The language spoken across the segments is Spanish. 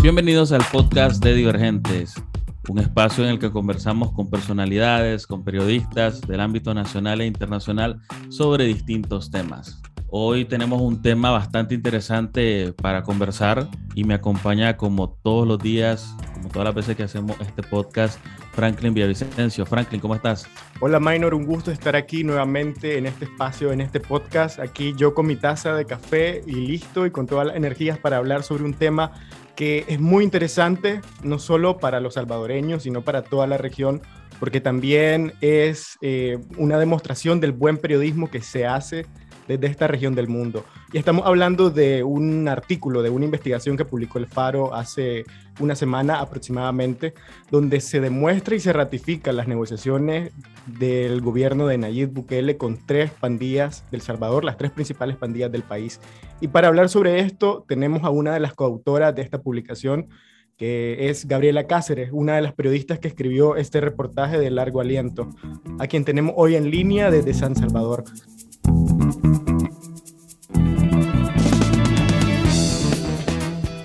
Bienvenidos al podcast de Divergentes, un espacio en el que conversamos con personalidades, con periodistas del ámbito nacional e internacional sobre distintos temas. Hoy tenemos un tema bastante interesante para conversar y me acompaña como todos los días, como todas las veces que hacemos este podcast, Franklin Villavicencio. Franklin, ¿cómo estás? Hola Minor, un gusto estar aquí nuevamente en este espacio, en este podcast. Aquí yo con mi taza de café y listo y con todas las energías para hablar sobre un tema que es muy interesante, no solo para los salvadoreños, sino para toda la región, porque también es eh, una demostración del buen periodismo que se hace desde esta región del mundo. Y estamos hablando de un artículo, de una investigación que publicó el Faro hace una semana aproximadamente, donde se demuestra y se ratifican las negociaciones del gobierno de Nayib Bukele con tres pandillas del Salvador, las tres principales pandillas del país. Y para hablar sobre esto, tenemos a una de las coautoras de esta publicación, que es Gabriela Cáceres, una de las periodistas que escribió este reportaje de largo aliento, a quien tenemos hoy en línea desde San Salvador.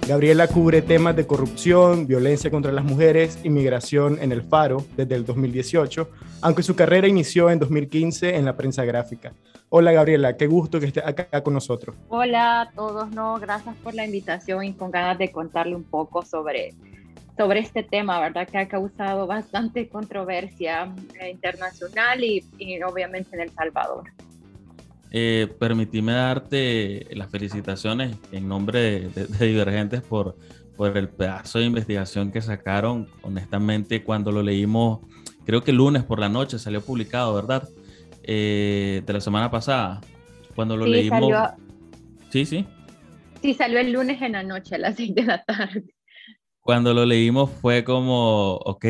Gabriela cubre temas de corrupción, violencia contra las mujeres, inmigración en el Faro desde el 2018, aunque su carrera inició en 2015 en la prensa gráfica. Hola Gabriela, qué gusto que estés acá con nosotros. Hola a todos, no, gracias por la invitación y con ganas de contarle un poco sobre, sobre este tema, ¿verdad? Que ha causado bastante controversia internacional y, y obviamente en El Salvador. Eh, permitime darte las felicitaciones en nombre de, Divergentes por, por el pedazo de investigación que sacaron. Honestamente, cuando lo leímos, creo que el lunes por la noche salió publicado, ¿verdad? Eh, de la semana pasada. Cuando lo leímos. Sí, sí. Sí, salió el lunes en la noche a las 6 de la tarde. Cuando lo leímos fue como, ok,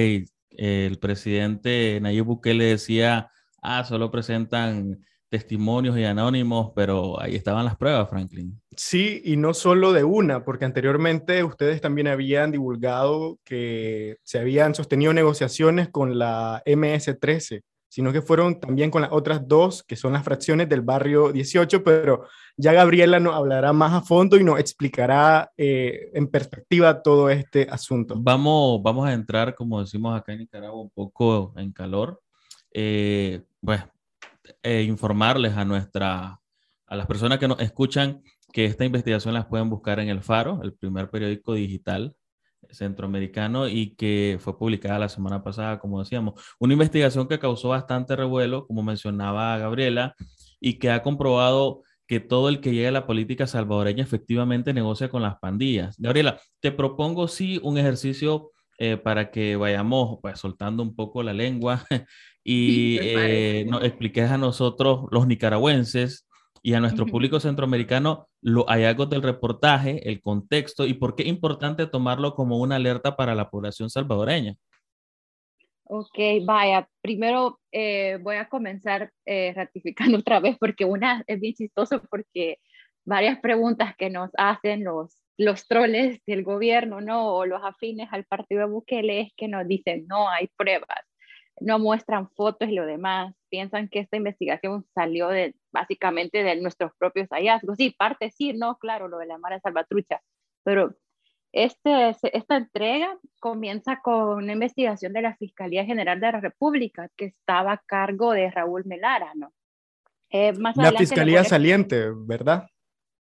el presidente Nayib Bukele decía, ah, solo presentan testimonios y anónimos, pero ahí estaban las pruebas, Franklin. Sí, y no solo de una, porque anteriormente ustedes también habían divulgado que se habían sostenido negociaciones con la MS-13, sino que fueron también con las otras dos, que son las fracciones del barrio 18, pero ya Gabriela nos hablará más a fondo y nos explicará eh, en perspectiva todo este asunto. Vamos, vamos a entrar, como decimos acá en Nicaragua, un poco en calor. Eh, pues eh, informarles a nuestra, a las personas que nos escuchan que esta investigación las pueden buscar en El Faro, el primer periódico digital centroamericano y que fue publicada la semana pasada, como decíamos. Una investigación que causó bastante revuelo, como mencionaba Gabriela, y que ha comprobado que todo el que llega a la política salvadoreña efectivamente negocia con las pandillas. Gabriela, te propongo sí un ejercicio eh, para que vayamos pues, soltando un poco la lengua y eh, nos expliques a nosotros, los nicaragüenses, y a nuestro público centroamericano los hallazgos del reportaje, el contexto y por qué es importante tomarlo como una alerta para la población salvadoreña. Ok, vaya, primero eh, voy a comenzar eh, ratificando otra vez porque una es bien chistoso porque varias preguntas que nos hacen los, los troles del gobierno, ¿no? O los afines al partido de Bukele es que nos dicen, no hay pruebas no muestran fotos y lo demás. Piensan que esta investigación salió de, básicamente de nuestros propios hallazgos. Sí, parte sí, no, claro, lo de la Mara Salvatrucha, pero este, esta entrega comienza con una investigación de la Fiscalía General de la República que estaba a cargo de Raúl Melara, ¿no? Eh, más la Fiscalía saliente, ¿verdad?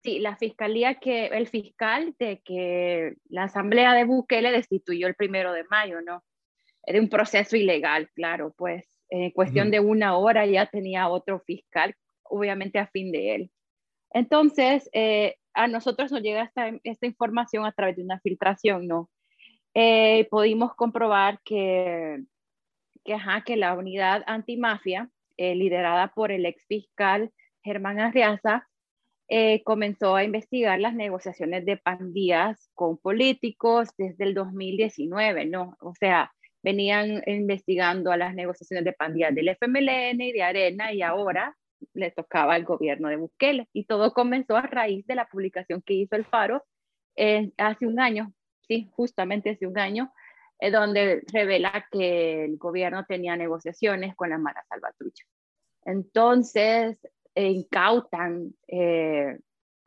Sí, la fiscalía que, el fiscal de que la asamblea de Bukele destituyó el primero de mayo, ¿no? De un proceso ilegal, claro, pues en cuestión de una hora ya tenía otro fiscal, obviamente a fin de él. Entonces, eh, a nosotros nos llega esta, esta, información a través de una filtración, ¿no? Eh, pudimos comprobar que, que, ajá, que la unidad antimafia, eh, liderada por el ex fiscal Germán Arriaza, eh, comenzó a investigar las negociaciones de pandillas con políticos desde el 2019, ¿no? O sea, venían investigando a las negociaciones de pandillas del FMLN y de Arena y ahora le tocaba al gobierno de Bukele. Y todo comenzó a raíz de la publicación que hizo el Faro hace un año, sí, justamente hace un año, es donde revela que el gobierno tenía negociaciones con la Mara Salvatrucha. Entonces, incautan eh,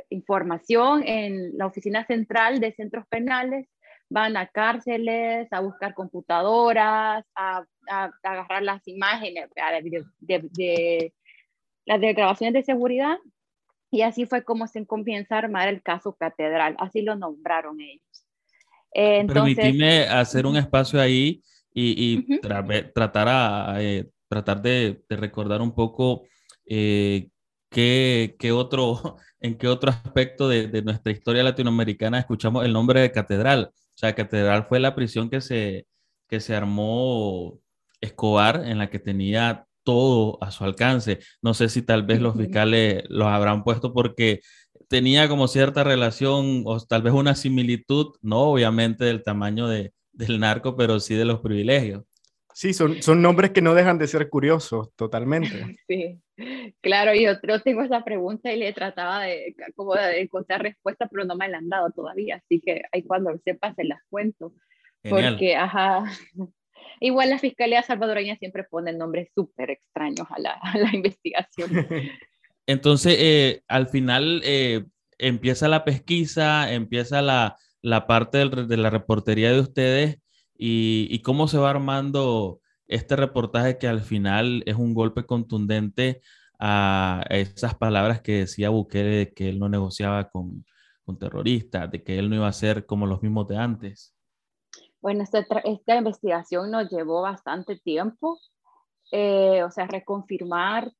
información en la oficina central de centros penales, van a cárceles a buscar computadoras, a, agarrar las imágenes de, las de grabaciones de seguridad y así fue como se comienza a armar el caso Catedral, así lo nombraron ellos. Entonces, Permitime hacer un espacio ahí y, tratar, a, eh, tratar de, recordar un poco eh, qué, qué, otro, en qué otro aspecto de, de, nuestra historia latinoamericana escuchamos el nombre de catedral. O sea, catedral fue la prisión que se, que se armó Escobar, en la que tenía todo a su alcance. No sé si tal vez los fiscales los habrán puesto porque tenía como cierta relación o tal vez una similitud, no obviamente del tamaño de, del narco, pero sí de los privilegios. Sí, son, son nombres que no dejan de ser curiosos, totalmente. Sí, claro, yo, tengo esa pregunta y le trataba de, como de encontrar respuesta, pero no me la han dado todavía, así que ahí cuando sepa se las cuento. Porque, ajá, igual la Fiscalía Salvadoreña siempre pone nombres súper extraños a la, a la investigación. Entonces, eh, al final eh, empieza la pesquisa, empieza la, la parte del, de la reportería de ustedes y, cómo se va armando este reportaje que al final es un golpe contundente a esas palabras que decía Bukele de que él no negociaba con, con terroristas, de que él no iba a ser como los mismos de antes. Bueno, esta, esta investigación nos llevó bastante tiempo, eh, o sea, reconfirmar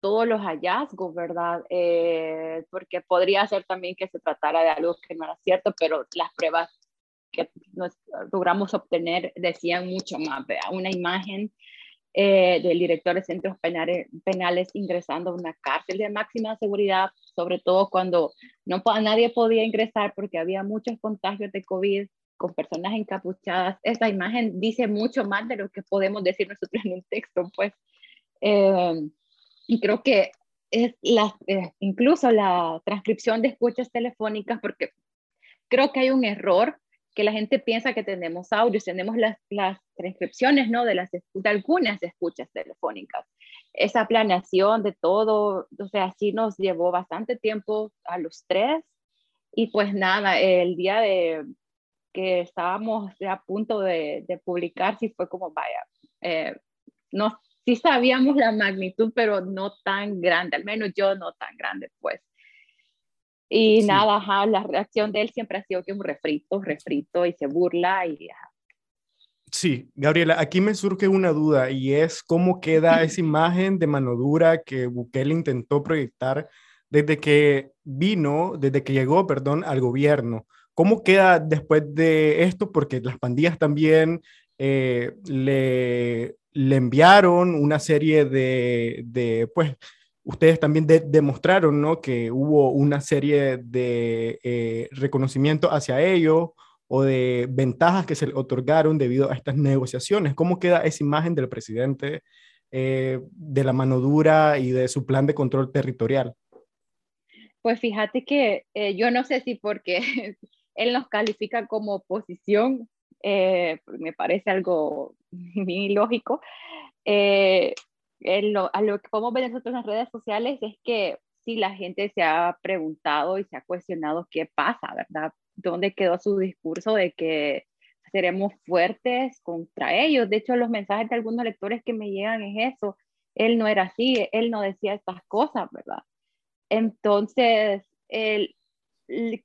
todos los hallazgos, ¿verdad? Eh, porque podría ser también que se tratara de algo que no era cierto, pero las pruebas que nos logramos obtener decían mucho más. ¿verdad? Una imagen eh, del director de centros penales, penales, ingresando a una cárcel de máxima seguridad, sobre todo cuando no nadie podía ingresar porque había muchos contagios de COVID con personas encapuchadas. Esa imagen dice mucho más de lo que podemos decir nosotros en un texto, pues. Eh, y creo que es la, eh, incluso la transcripción de escuchas telefónicas, porque creo que hay un error que la gente piensa que tenemos audios, tenemos las, las transcripciones ¿no? de, las, de algunas escuchas telefónicas. Esa planeación de todo, o sea, sí nos llevó bastante tiempo a los tres. Y pues nada, el día de que estábamos a punto de, publicar, sí fue como, vaya, eh, no, sí sabíamos la magnitud, pero no tan grande, al menos yo no tan grande, pues. Y nada, la reacción de él siempre ha sido que un refrito, refrito y se burla y... Sí, Gabriela, aquí me surge una duda y es cómo queda esa imagen de mano dura que Bukele intentó proyectar desde que vino, desde que llegó, perdón, al gobierno. ¿Cómo queda después de esto? Porque las pandillas también eh, le, le enviaron una serie de, de pues, ustedes también demostraron, ¿no? Que hubo una serie de eh, reconocimiento hacia ellos o de ventajas que se le otorgaron debido a estas negociaciones. ¿Cómo queda esa imagen del presidente eh, de la mano dura y de su plan de control territorial? Pues fíjate que eh, yo no sé si porque él nos califica como oposición, me parece algo muy lógico. Eh, lo, a lo que podemos ver nosotros en las redes sociales es que si la gente se ha preguntado y se ha cuestionado qué pasa, ¿verdad? ¿Dónde quedó su discurso de que seremos fuertes contra ellos? De hecho, los mensajes de algunos lectores que me llegan es eso. Él no era así, él no decía estas cosas, ¿verdad? Entonces, el,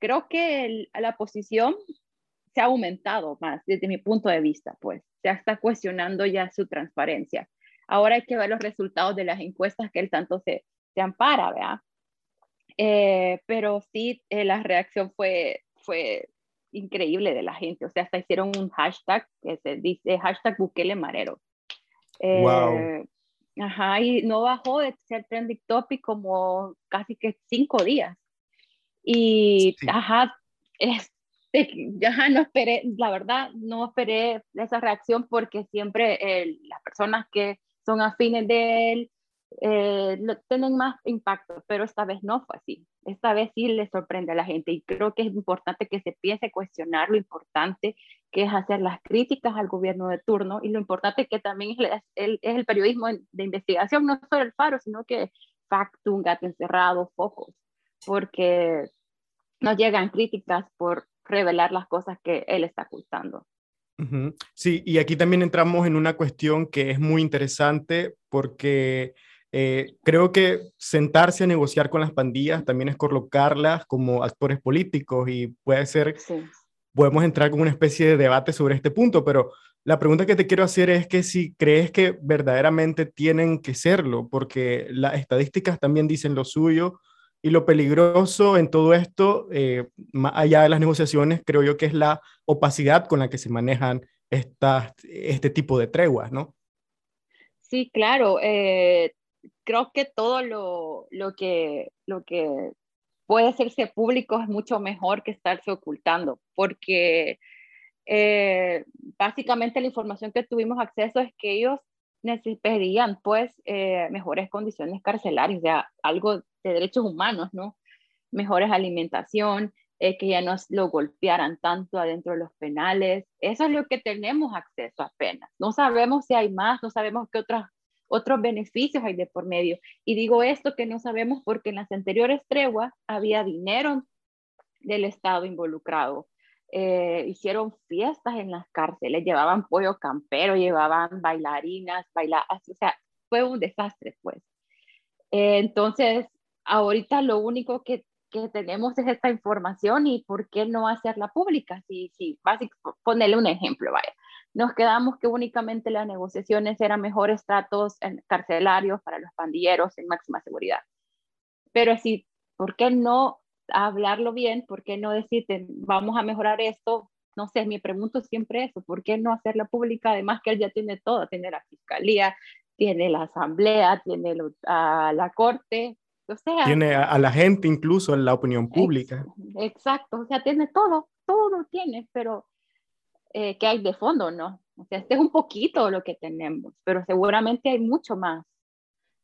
creo que la posición se ha aumentado más desde mi punto de vista, pues se está cuestionando ya su transparencia. Ahora hay que ver los resultados de las encuestas que él tanto se, se ampara, ¿verdad? Eh, pero sí, eh, la reacción fue, fue increíble de la gente. O sea, hasta hicieron un hashtag que se dice hashtag Bukele Marero. wow. Eh, ajá, y no bajó de ser trending topic como casi que cinco días. Y, ajá, es, ya no esperé, la verdad, no esperé esa reacción porque siempre las personas que son afines de él eh, tienen más impacto, pero esta vez no fue así. Esta vez sí le sorprende a la gente y creo que es importante que se piense cuestionar lo importante que es hacer las críticas al gobierno de turno y lo importante que también es el, periodismo de investigación, no solo el faro, sino que Factum, Gato Encerrado, Focos, porque nos llegan críticas por revelar las cosas que él está ocultando. Sí, y aquí también entramos en una cuestión que es muy interesante porque eh, creo que sentarse a negociar con las pandillas también es colocarlas como actores políticos y puede ser, podemos entrar con una especie de debate sobre este punto, pero la pregunta que te quiero hacer es que si crees que verdaderamente tienen que serlo, porque las estadísticas también dicen lo suyo y lo peligroso en todo esto, eh, más allá de las negociaciones, creo yo que es la opacidad con la que se manejan estas, este tipo de treguas, ¿no? Sí, claro. Eh, creo que todo lo, lo, que, lo que puede hacerse público es mucho mejor que estarse ocultando, porque eh, básicamente la información que tuvimos acceso es que ellos necesitarían pues mejores condiciones carcelarias, o sea, algo de derechos humanos, ¿no? Mejores alimentación, eh, que ya no lo golpearan tanto adentro de los penales. Eso es lo que tenemos acceso apenas. No sabemos si hay más, no sabemos qué otros otros beneficios hay de por medio. Y digo esto que no sabemos porque en las anteriores treguas había dinero del Estado involucrado. Eh, hicieron fiestas en las cárceles, llevaban pollo campero, llevaban bailarinas, bailar, o sea, fue un desastre, pues. Eh, entonces, ahorita lo único que, que, tenemos es esta información y por qué no hacerla pública. Si, si, básicamente, ponerle un ejemplo, vaya. Nos quedamos que únicamente las negociaciones eran mejores tratos carcelarios para los pandilleros en máxima seguridad. Pero si, ¿por qué no hablarlo bien? ¿Por qué no decirte, vamos a mejorar esto? No sé, mi pregunta siempre eso, ¿por qué no hacerla pública? Además que él ya tiene todo, tiene la fiscalía, tiene la asamblea, tiene a la corte, tiene a, la gente incluso en la opinión pública. exacto, o sea, tiene todo, todo tiene, pero eh, ¿qué hay de fondo, no? O sea, este es un poquito lo que tenemos, pero seguramente hay mucho más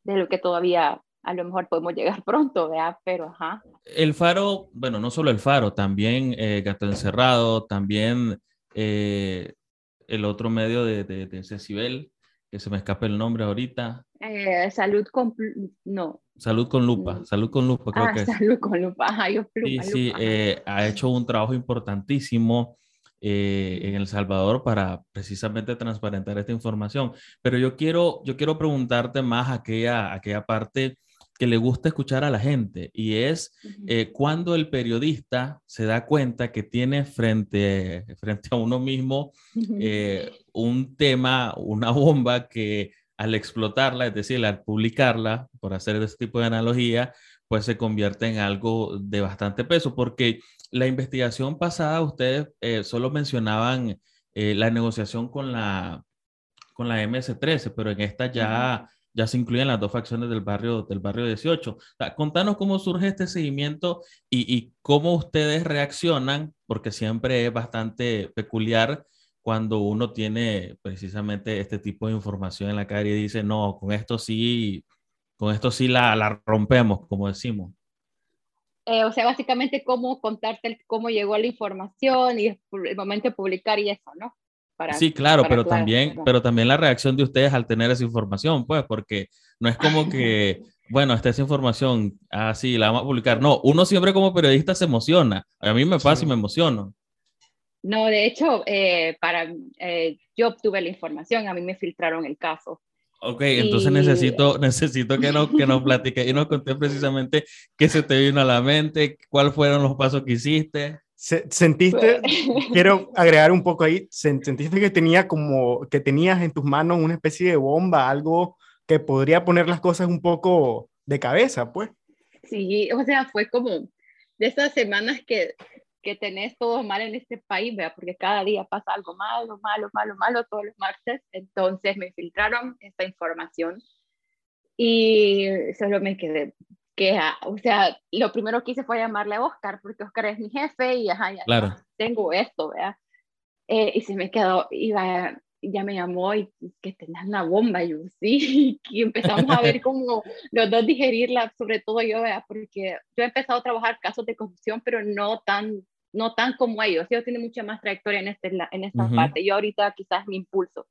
de lo que todavía a lo mejor podemos llegar pronto, ¿verdad? Pero, ajá. El faro, bueno, no solo el faro, también eh, Gato Encerrado, también eh, el otro medio de, de, de Cecibel, que se me escapa el nombre ahorita. Eh, salud con, no. Salud con lupa, mm. salud con lupa, creo ah, que salud con lupa, Ajá, yo Sí, sí, eh, ha hecho un trabajo importantísimo eh, en El Salvador para precisamente transparentar esta información. Pero yo quiero, yo quiero preguntarte más aquella, aquella parte que le gusta escuchar a la gente y es cuando el periodista se da cuenta que tiene frente, frente a uno mismo un tema, una bomba que al explotarla, es decir, al publicarla, por hacer este tipo de analogía, pues se convierte en algo de bastante peso, porque la investigación pasada ustedes eh, solo mencionaban eh, la negociación con la, con la MS-13, pero en esta ya, ya se incluyen las dos facciones del barrio, del barrio 18. contanos cómo surge este seguimiento y, y cómo ustedes reaccionan, porque siempre es bastante peculiar cuando uno tiene precisamente este tipo de información en la calle y dice, no, con esto sí, con esto sí la, la rompemos, como decimos. Eh, o sea, básicamente cómo contarte cómo llegó la información y el momento de publicar y eso, ¿no? Para, sí, claro, pero también, pero también la reacción de ustedes al tener esa información, pues, porque no es como que, bueno, esta es información, ah, sí, la vamos a publicar. No, uno siempre como periodista se emociona. A mí me pasa y me emociono. No, de hecho, eh, para, eh, yo obtuve la información, a mí me filtraron el caso. Ok, entonces necesito, necesito que nos, que nos platique y nos conté precisamente qué se te vino a la mente, cuáles fueron los pasos que hiciste. ¿Sentiste, quiero agregar un poco ahí, sentiste que, tenía como, que tenías en tus manos una especie de bomba, algo que podría poner las cosas un poco de cabeza, pues? Sí, o sea, fue como de esas semanas que que tenés todo mal en este país, ¿vea? porque cada día pasa algo malo, malo, malo, malo todos los martes. Entonces me filtraron esta información y solo me quedé que, o sea, lo primero que hice fue llamarle a Oscar, porque Oscar es mi jefe y ajá, ya claro. tengo esto, ¿vea? Eh, y se me quedó, y, ya me llamó y que tenías una bomba, yo sí, y empezamos a ver cómo los dos digerirla, sobre todo yo, porque yo he empezado a trabajar casos de corrupción, pero no tan, no tan como ellos, ellos tienen mucha más trayectoria en, este, en esta parte, yo ahorita quizás mi impulso,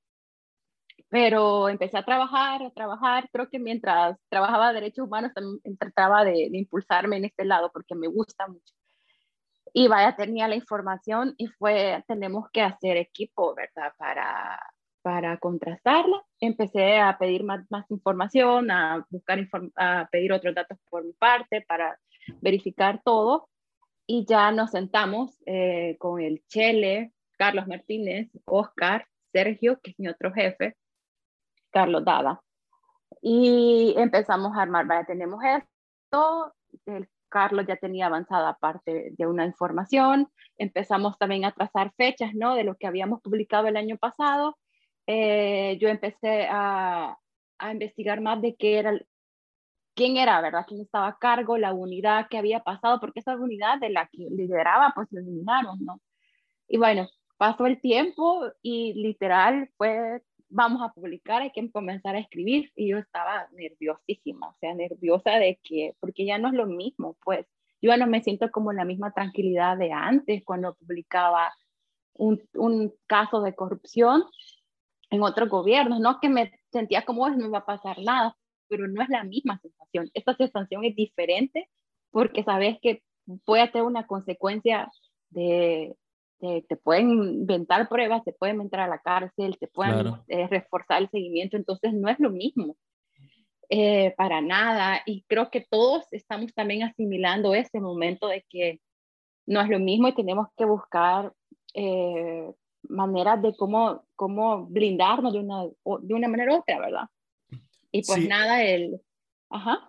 pero empecé a trabajar, a trabajar, creo que mientras trabajaba derechos humanos también trataba de, de impulsarme en este lado, porque me gusta mucho y vaya, tenía la información y fue, tenemos que hacer equipo, ¿verdad? Para, para contrastarla. Empecé a pedir más, más información, a buscar, a pedir otros datos por mi parte para verificar todo. Y ya nos sentamos eh, con el Chele, Carlos Martínez, Oscar, Sergio, que es mi otro jefe, Carlos Dada. Y empezamos a armar, vaya, tenemos esto, el Carlos ya tenía avanzada parte de una información, empezamos también a trazar fechas, ¿no? De lo que habíamos publicado el año pasado. Eh, yo empecé a, a, investigar más de qué era, quién era, ¿verdad? ¿Quién estaba a cargo, la unidad que había pasado, porque esa unidad de la que lideraba, pues la eliminaron, ¿no? Y bueno, pasó el tiempo y literal fue vamos a publicar, hay que comenzar a escribir. Y yo estaba nerviosísima, o sea, nerviosa de que, porque ya no es lo mismo, pues yo ya no me siento como la misma tranquilidad de antes cuando publicaba un, un caso de corrupción en otros gobiernos, no que me sentía como no va a pasar nada, pero no es la misma sensación. Esta sensación es diferente porque sabes que puede tener una consecuencia de, te, pueden inventar pruebas, te pueden entrar a la cárcel, te pueden eh, reforzar el seguimiento, entonces no es lo mismo. Eh, para nada. Y creo que todos estamos también asimilando ese momento de que no es lo mismo y tenemos que buscar eh, maneras de cómo, cómo blindarnos de una, de una manera u otra, ¿verdad? Y pues nada, el... Ajá.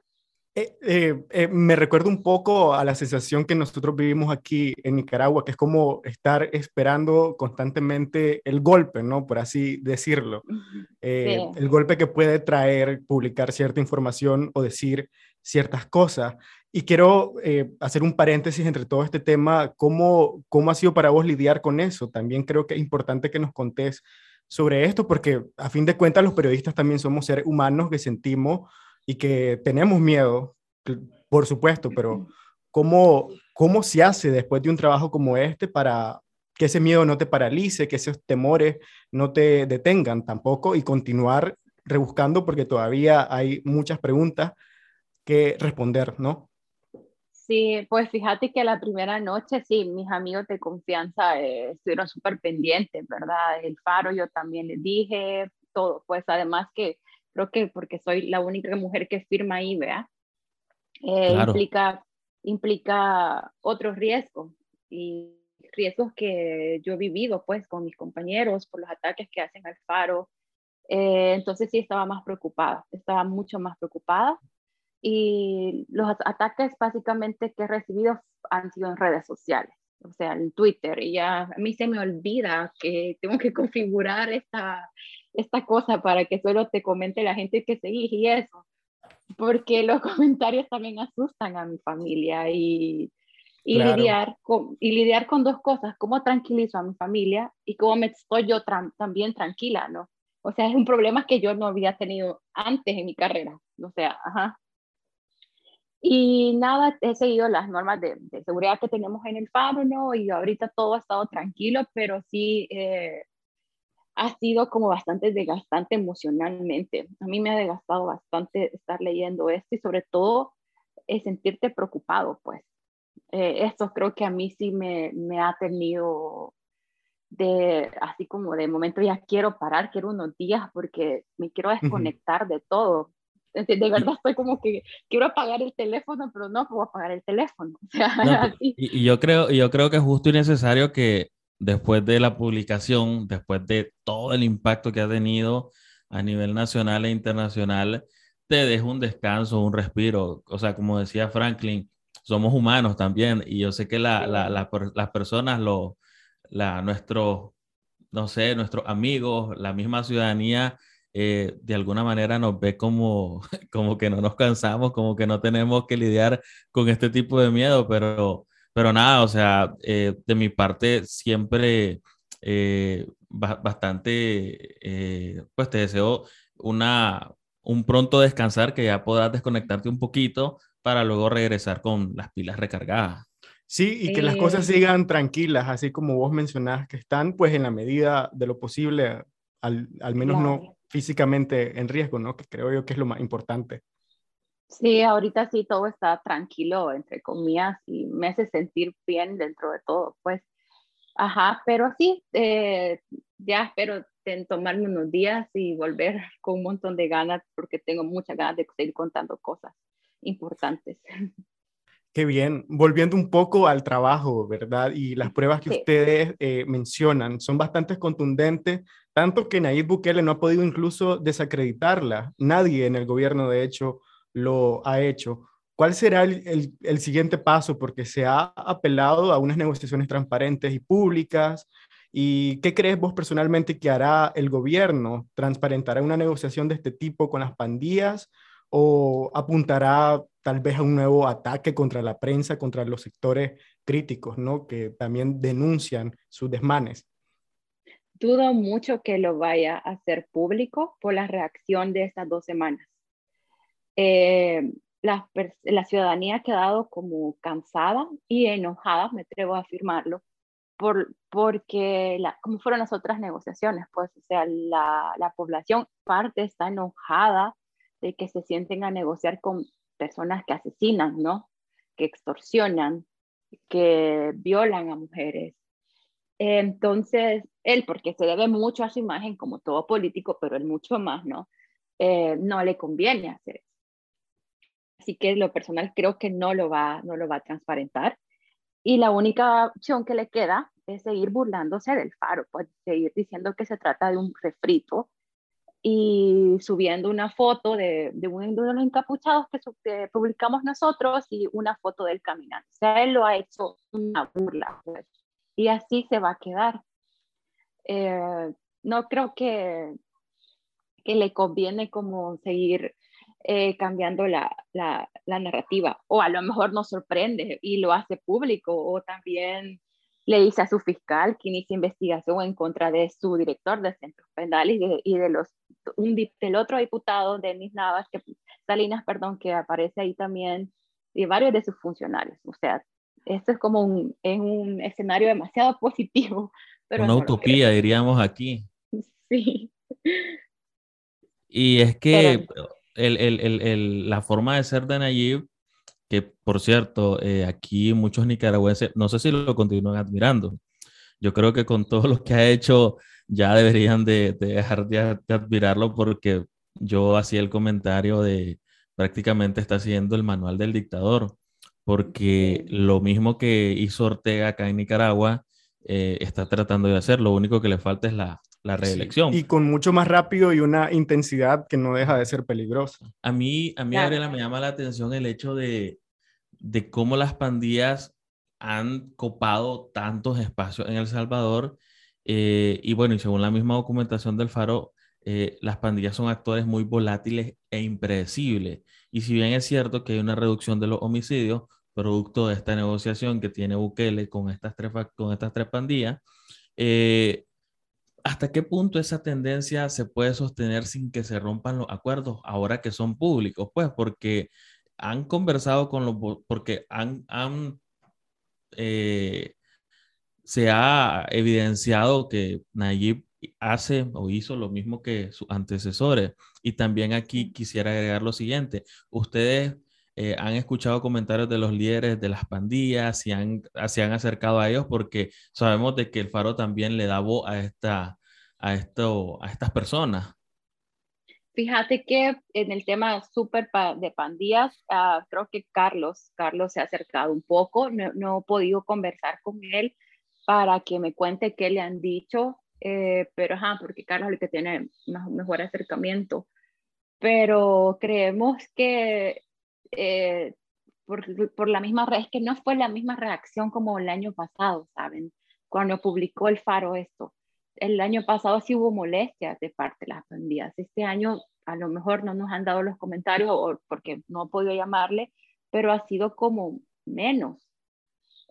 Eh, eh, eh, me recuerda un poco a la sensación que nosotros vivimos aquí en Nicaragua, que es como estar esperando constantemente el golpe, ¿no? Por así decirlo. El golpe que puede traer publicar cierta información o decir ciertas cosas. Y quiero hacer un paréntesis entre todo este tema. ¿Cómo, ¿Cómo ha sido para vos lidiar con eso? También creo que es importante que nos contés sobre esto, porque a fin de cuentas los periodistas también somos seres humanos que sentimos y que tenemos miedo, por supuesto, pero ¿cómo, ¿cómo se hace después de un trabajo como este para que ese miedo no te paralice, que esos temores no te detengan tampoco y continuar rebuscando porque todavía hay muchas preguntas que responder, ¿no? Sí, pues fíjate que la primera noche, sí, mis amigos de confianza eh, estuvieron súper pendientes, ¿verdad? El faro yo también les dije, todo, pues además que creo que porque soy la única mujer que firma ahí, ¿vea? Eh, implica, implica otros riesgos y riesgos que yo he vivido pues con mis compañeros por los ataques que hacen al faro. Eh, entonces sí estaba más preocupada, estaba mucho más preocupada y los ataques básicamente que he recibido han sido en redes sociales, o sea, en Twitter y ya a mí se me olvida que tengo que configurar esta, esta cosa para que solo te comente la gente que seguís y eso, porque los comentarios también asustan a mi familia y, y lidiar con, y lidiar con dos cosas, cómo tranquilizo a mi familia y cómo me estoy yo también tranquila, ¿no? O sea, es un problema que yo no había tenido antes en mi carrera, o sea, ajá. Y nada, he seguido las normas de, de seguridad que tenemos en el faro, ¿no? Y ahorita todo ha estado tranquilo, pero sí eh, ha sido como bastante desgastante emocionalmente. A mí me ha desgastado bastante estar leyendo esto y sobre todo es sentirte preocupado, pues. Eh, esto creo que a mí sí me, me, ha tenido de, así como de momento ya quiero parar, quiero unos días porque me quiero desconectar de todo. De verdad estoy como que quiero apagar el teléfono, pero no puedo apagar el teléfono. y, y, yo creo, yo creo que es justo y necesario que después de la publicación, después de todo el impacto que ha tenido a nivel nacional e internacional, te deja un descanso, un respiro. O sea, como decía Franklin, somos humanos también y yo sé que la, la, las personas, lo, la, nuestros, no sé, nuestros amigos, la misma ciudadanía, eh, de alguna manera nos ve como, como que no nos cansamos, como que no tenemos que lidiar con este tipo de miedo, pero pero nada, o sea, eh, de mi parte siempre eh, bastante, eh, pues te deseo una, un pronto descansar, que ya podrás desconectarte un poquito para luego regresar con las pilas recargadas. Sí, y que las cosas sigan tranquilas, así como vos mencionás que están, pues en la medida de lo posible, al, al menos no físicamente en riesgo, ¿no? Que creo yo que es lo más importante. Sí, ahorita sí todo está tranquilo, entre comillas, y me hace sentir bien dentro de todo, pues. Ajá, pero sí, eh, ya espero tomarme unos días y volver con un montón de ganas, porque tengo muchas ganas de seguir contando cosas importantes. Qué bien. Volviendo un poco al trabajo, ¿verdad? Y las pruebas que ustedes eh, mencionan son bastante contundentes, tanto que Nayib Bukele no ha podido incluso desacreditarla. Nadie en el gobierno, de hecho, lo ha hecho. ¿Cuál será el, el, siguiente paso? Porque se ha apelado a unas negociaciones transparentes y públicas. ¿Y qué crees vos personalmente que hará el gobierno? ¿Transparentará una negociación de este tipo con las pandillas o apuntará tal vez a un nuevo ataque contra la prensa, contra los sectores críticos, ¿no? Que también denuncian sus desmanes. Dudo mucho que lo vaya a hacer público por la reacción de estas dos semanas. Eh, la, la, ciudadanía ha quedado como cansada y enojada, me atrevo a afirmarlo, por, porque como fueron las otras negociaciones, pues, o sea, la, la población parte está enojada de que se sienten a negociar con personas que asesinan, ¿no? Que extorsionan, que violan a mujeres. Entonces, él, porque se debe mucho a su imagen, como todo político, pero él mucho más, ¿no? Eh, no le conviene hacer eso. Así que lo personal creo que no lo va, no lo va a transparentar. Y la única opción que le queda es seguir burlándose del faro, pues seguir diciendo que se trata de un refrito y subiendo una foto de, de uno de los encapuchados que, publicamos nosotros y una foto del caminante. O sea, él lo ha hecho una burla, pues, y así se va a quedar. Eh, no creo que, que le conviene como seguir eh, cambiando la, la, narrativa, o a lo mejor nos sorprende y lo hace público, o también le dice a su fiscal que inicia investigación en contra de su director de centros penales y de, los un, del otro diputado, Denis Navas, que, Salinas, perdón, que aparece ahí también, y varios de sus funcionarios. O sea, esto es como un, es un escenario demasiado positivo. Pero Una utopía, diríamos aquí. Sí. Y es que el, el, el, la forma de ser de Nayib que por cierto, eh, aquí muchos nicaragüenses, no sé si lo continúan admirando. Yo creo que con todo lo que ha hecho ya deberían de, dejar de, admirarlo porque yo hacía el comentario de prácticamente está siguiendo el manual del dictador, porque lo mismo que hizo Ortega acá en Nicaragua, eh, está tratando de hacer, lo único que le falta es la, la reelección. y con mucho más rápido y una intensidad que no deja de ser peligrosa. A mí, a mí Gabriela, me llama la atención el hecho de, de cómo las pandillas han copado tantos espacios en El Salvador. Eh, y bueno, y según la misma documentación del Faro, eh, las pandillas son actores muy volátiles e impredecibles. Y si bien es cierto que hay una reducción de los homicidios, producto de esta negociación que tiene Bukele con estas tres, con estas tres pandillas, eh, ¿hasta qué punto esa tendencia se puede sostener sin que se rompan los acuerdos ahora que son públicos? Pues porque han conversado con los, porque han, han eh, se ha evidenciado que Nayib hace o hizo lo mismo que sus antecesores. Y también aquí quisiera agregar lo siguiente, ustedes eh, han escuchado comentarios de los líderes de las pandillas, se han, se han acercado a ellos porque sabemos de que el Faro también le da voz a, esta, a, esto, a estas personas. Fíjate que en el tema súper de pandillas, ah, creo que Carlos, Carlos se ha acercado un poco, no, no, he podido conversar con él para que me cuente qué le han dicho, eh, pero ajá, porque Carlos es el que tiene mejor acercamiento. Pero creemos que eh, por, la misma es que no fue la misma reacción como el año pasado, ¿saben? Cuando publicó el Faro esto. El año pasado sí hubo molestias de parte de las pandillas. Este año a lo mejor no nos han dado los comentarios o porque no he podido llamarle, pero ha sido como menos.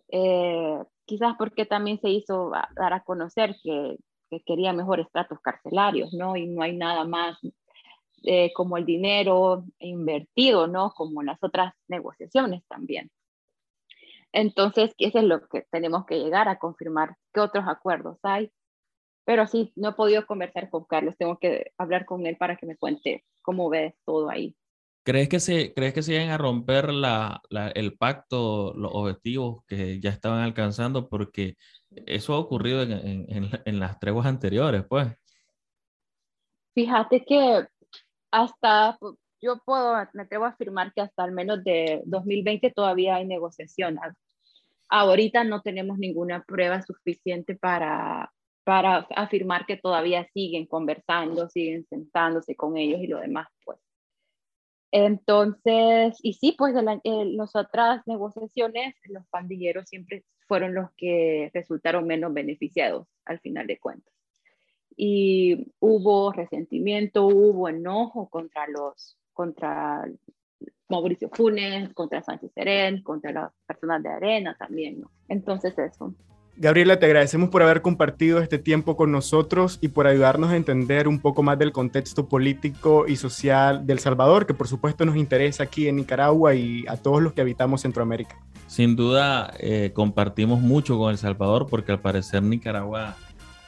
Eh, quizás porque también se hizo dar a conocer que, que quería mejores tratos carcelarios, ¿no? Y no hay nada más eh, como el dinero invertido, ¿no? Como las otras negociaciones también. Entonces, eso es lo que tenemos que llegar a confirmar, qué otros acuerdos hay. Pero sí, no he podido conversar con Carlos, tengo que hablar con él para que me cuente cómo ve todo ahí. ¿Crees que se, ¿crees que se vayan a romper la, la, el pacto, los objetivos que ya estaban alcanzando? Porque eso ha ocurrido en, en, en, las treguas anteriores, pues. Fíjate que hasta, yo puedo, me atrevo a afirmar que hasta al menos de 2020 todavía hay negociación. Ahorita no tenemos ninguna prueba suficiente para, para afirmar que todavía siguen conversando, siguen sentándose con ellos y lo demás, pues. Entonces, y sí, pues en, las otras negociaciones, los pandilleros siempre fueron los que resultaron menos beneficiados al final de cuentas. Y hubo resentimiento, hubo enojo contra los, contra Mauricio Funes, contra Sánchez Serén, contra las personas de Arena también, ¿no? Entonces eso. Gabriela, te agradecemos por haber compartido este tiempo con nosotros y por ayudarnos a entender un poco más del contexto político y social del Salvador, que por supuesto nos interesa aquí en Nicaragua y a todos los que habitamos Centroamérica. Sin duda, eh, compartimos mucho con El Salvador porque al parecer Nicaragua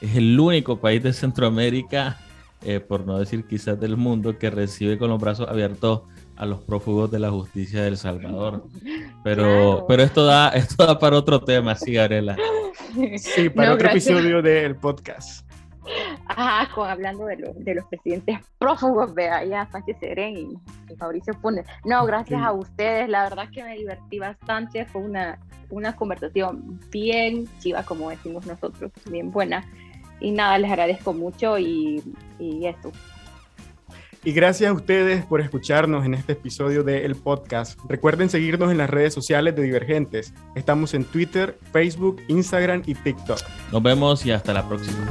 es el único país de Centroamérica, eh, por no decir quizás del mundo, que recibe con los brazos abiertos a los prófugos de la justicia del Salvador. Pero, pero esto, da, esto da para otro tema, sí, Gabriela. Sí, para otro episodio del podcast. Ajá, con, hablando de, de los presidentes prófugos, vea, ya Sánchez Serén y, y, Fabricio Funes. No, gracias a ustedes, la verdad que me divertí bastante, fue una, una conversación bien chiva, como decimos nosotros, bien buena. Y nada, les agradezco mucho y, y esto, y gracias a ustedes por escucharnos en este episodio del podcast. Recuerden seguirnos en las redes sociales de Divergentes. Estamos en Twitter, Facebook, Instagram y TikTok. Nos vemos y hasta la próxima.